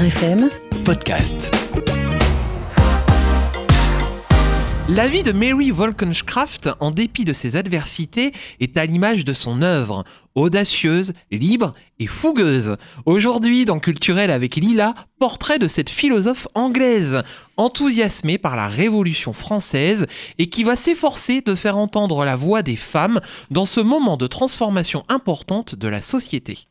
Vivre FM podcast. La vie de Mary Wollstonecraft, en dépit de ses adversités, est à l'image de son œuvre, audacieuse, libre et fougueuse. Aujourd'hui, dans Culturel avec Lila, portrait de cette philosophe anglaise, enthousiasmée par la Révolution française et qui va s'efforcer de faire entendre la voix des femmes dans ce moment de transformation importante de la société.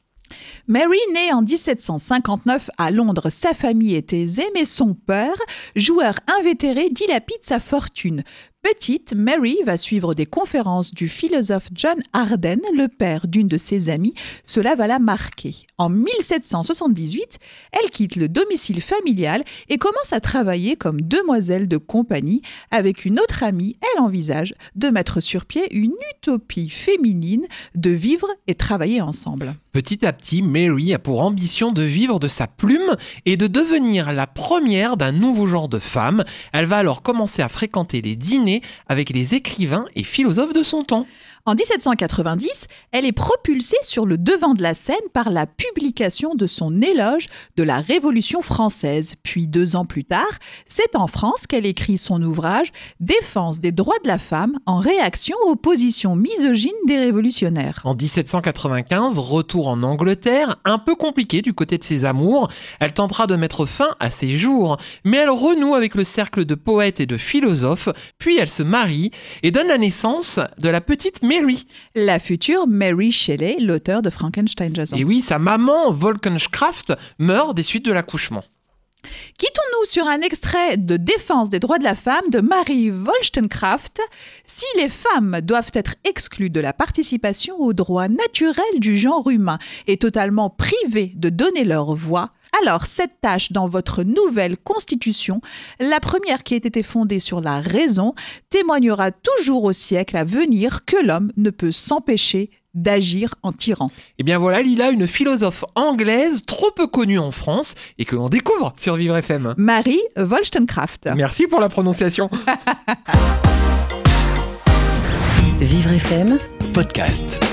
Mary née en 1759 à Londres. Sa famille était aisée, mais son père, joueur invétéré, dilapide sa fortune. Petite, Mary va suivre des conférences du philosophe John Arden, le père d'une de ses amies. Cela va la marquer. En 1778, elle quitte le domicile familial et commence à travailler comme demoiselle de compagnie. Avec une autre amie, elle envisage de mettre sur pied une utopie féminine, de vivre et travailler ensemble. Petit à petit, Mary a pour ambition de vivre de sa plume et de devenir la première d'un nouveau genre de femme. Elle va alors commencer à fréquenter les dîners avec les écrivains et philosophes de son temps. En 1790, elle est propulsée sur le devant de la scène par la publication de son éloge de la Révolution française. Puis deux ans plus tard, c'est en France qu'elle écrit son ouvrage Défense des droits de la femme en réaction aux positions misogynes des révolutionnaires. En 1795, retour en Angleterre, un peu compliqué du côté de ses amours. Elle tentera de mettre fin à ses jours, mais elle renoue avec le cercle de poètes et de philosophes, puis elle se marie et donne la naissance de la petite Mary. La future Mary Shelley, l'auteur de Frankenstein Jason. Et oui, sa maman, Wollstonecraft, meurt des suites de l'accouchement. Quittons-nous sur un extrait de Défense des droits de la femme de Marie Wollstonecraft. Si les femmes doivent être exclues de la participation aux droits naturels du genre humain et totalement privées de donner leur voix, alors cette tâche dans votre nouvelle constitution, la première qui ait été fondée sur la raison, témoignera toujours au siècle à venir que l'homme ne peut s'empêcher d'agir en tyran. Et bien voilà, Lila, une philosophe anglaise trop peu connue en France et que l'on découvre sur Vivre FM. Marie Wollstonecraft. Merci pour la prononciation. Vivre FM podcast.